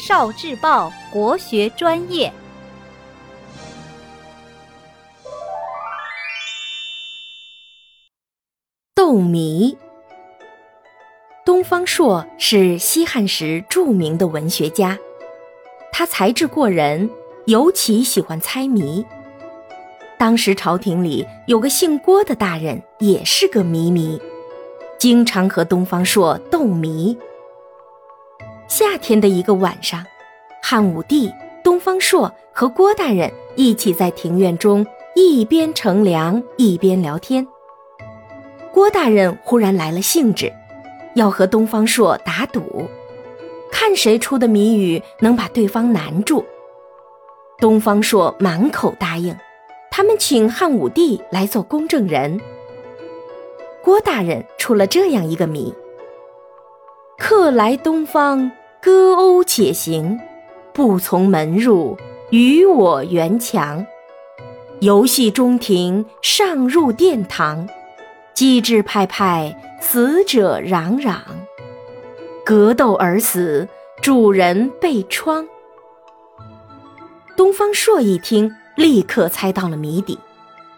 少智报国学专业。斗谜。东方朔是西汉时著名的文学家，他才智过人，尤其喜欢猜谜。当时朝廷里有个姓郭的大人，也是个谜迷，经常和东方朔斗谜。夏天的一个晚上，汉武帝、东方朔和郭大人一起在庭院中一边乘凉一边聊天。郭大人忽然来了兴致，要和东方朔打赌，看谁出的谜语能把对方难住。东方朔满口答应。他们请汉武帝来做公证人。郭大人出了这样一个谜：客来东方，歌瓯且行，不从门入，与我圆墙。游戏中庭，上入殿堂，机智派派，死者攘攘。格斗而死，主人被疮。东方朔一听。立刻猜到了谜底，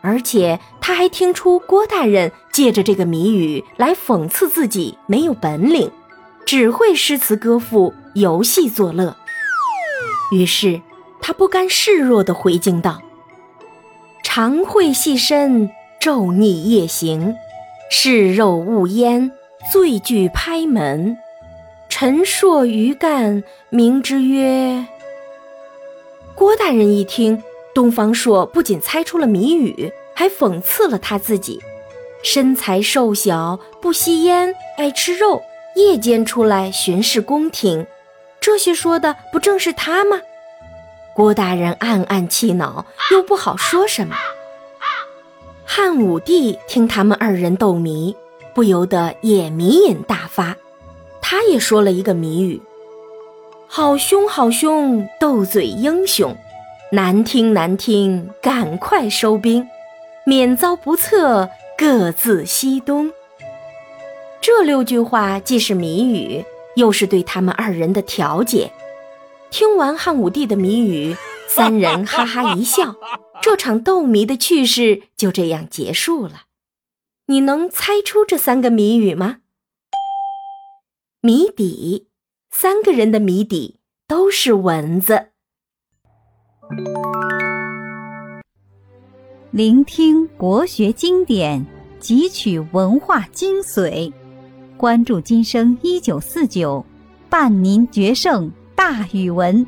而且他还听出郭大人借着这个谜语来讽刺自己没有本领，只会诗词歌赋、游戏作乐。于是他不甘示弱地回敬道：“常会细身，昼逆夜行，嗜肉勿焉，醉具拍门。陈硕余干，名之曰。”郭大人一听。东方朔不仅猜出了谜语，还讽刺了他自己：身材瘦小，不吸烟，爱吃肉，夜间出来巡视宫廷，这些说的不正是他吗？郭大人暗暗气恼，又不好说什么。汉武帝听他们二人斗谜，不由得也迷瘾大发，他也说了一个谜语：好凶好凶，斗嘴英雄。难听难听，赶快收兵，免遭不测，各自西东。这六句话既是谜语，又是对他们二人的调解。听完汉武帝的谜语，三人哈哈一笑，这场斗谜的趣事就这样结束了。你能猜出这三个谜语吗？谜底，三个人的谜底都是蚊子。聆听国学经典，汲取文化精髓，关注今生一九四九，伴您决胜大语文。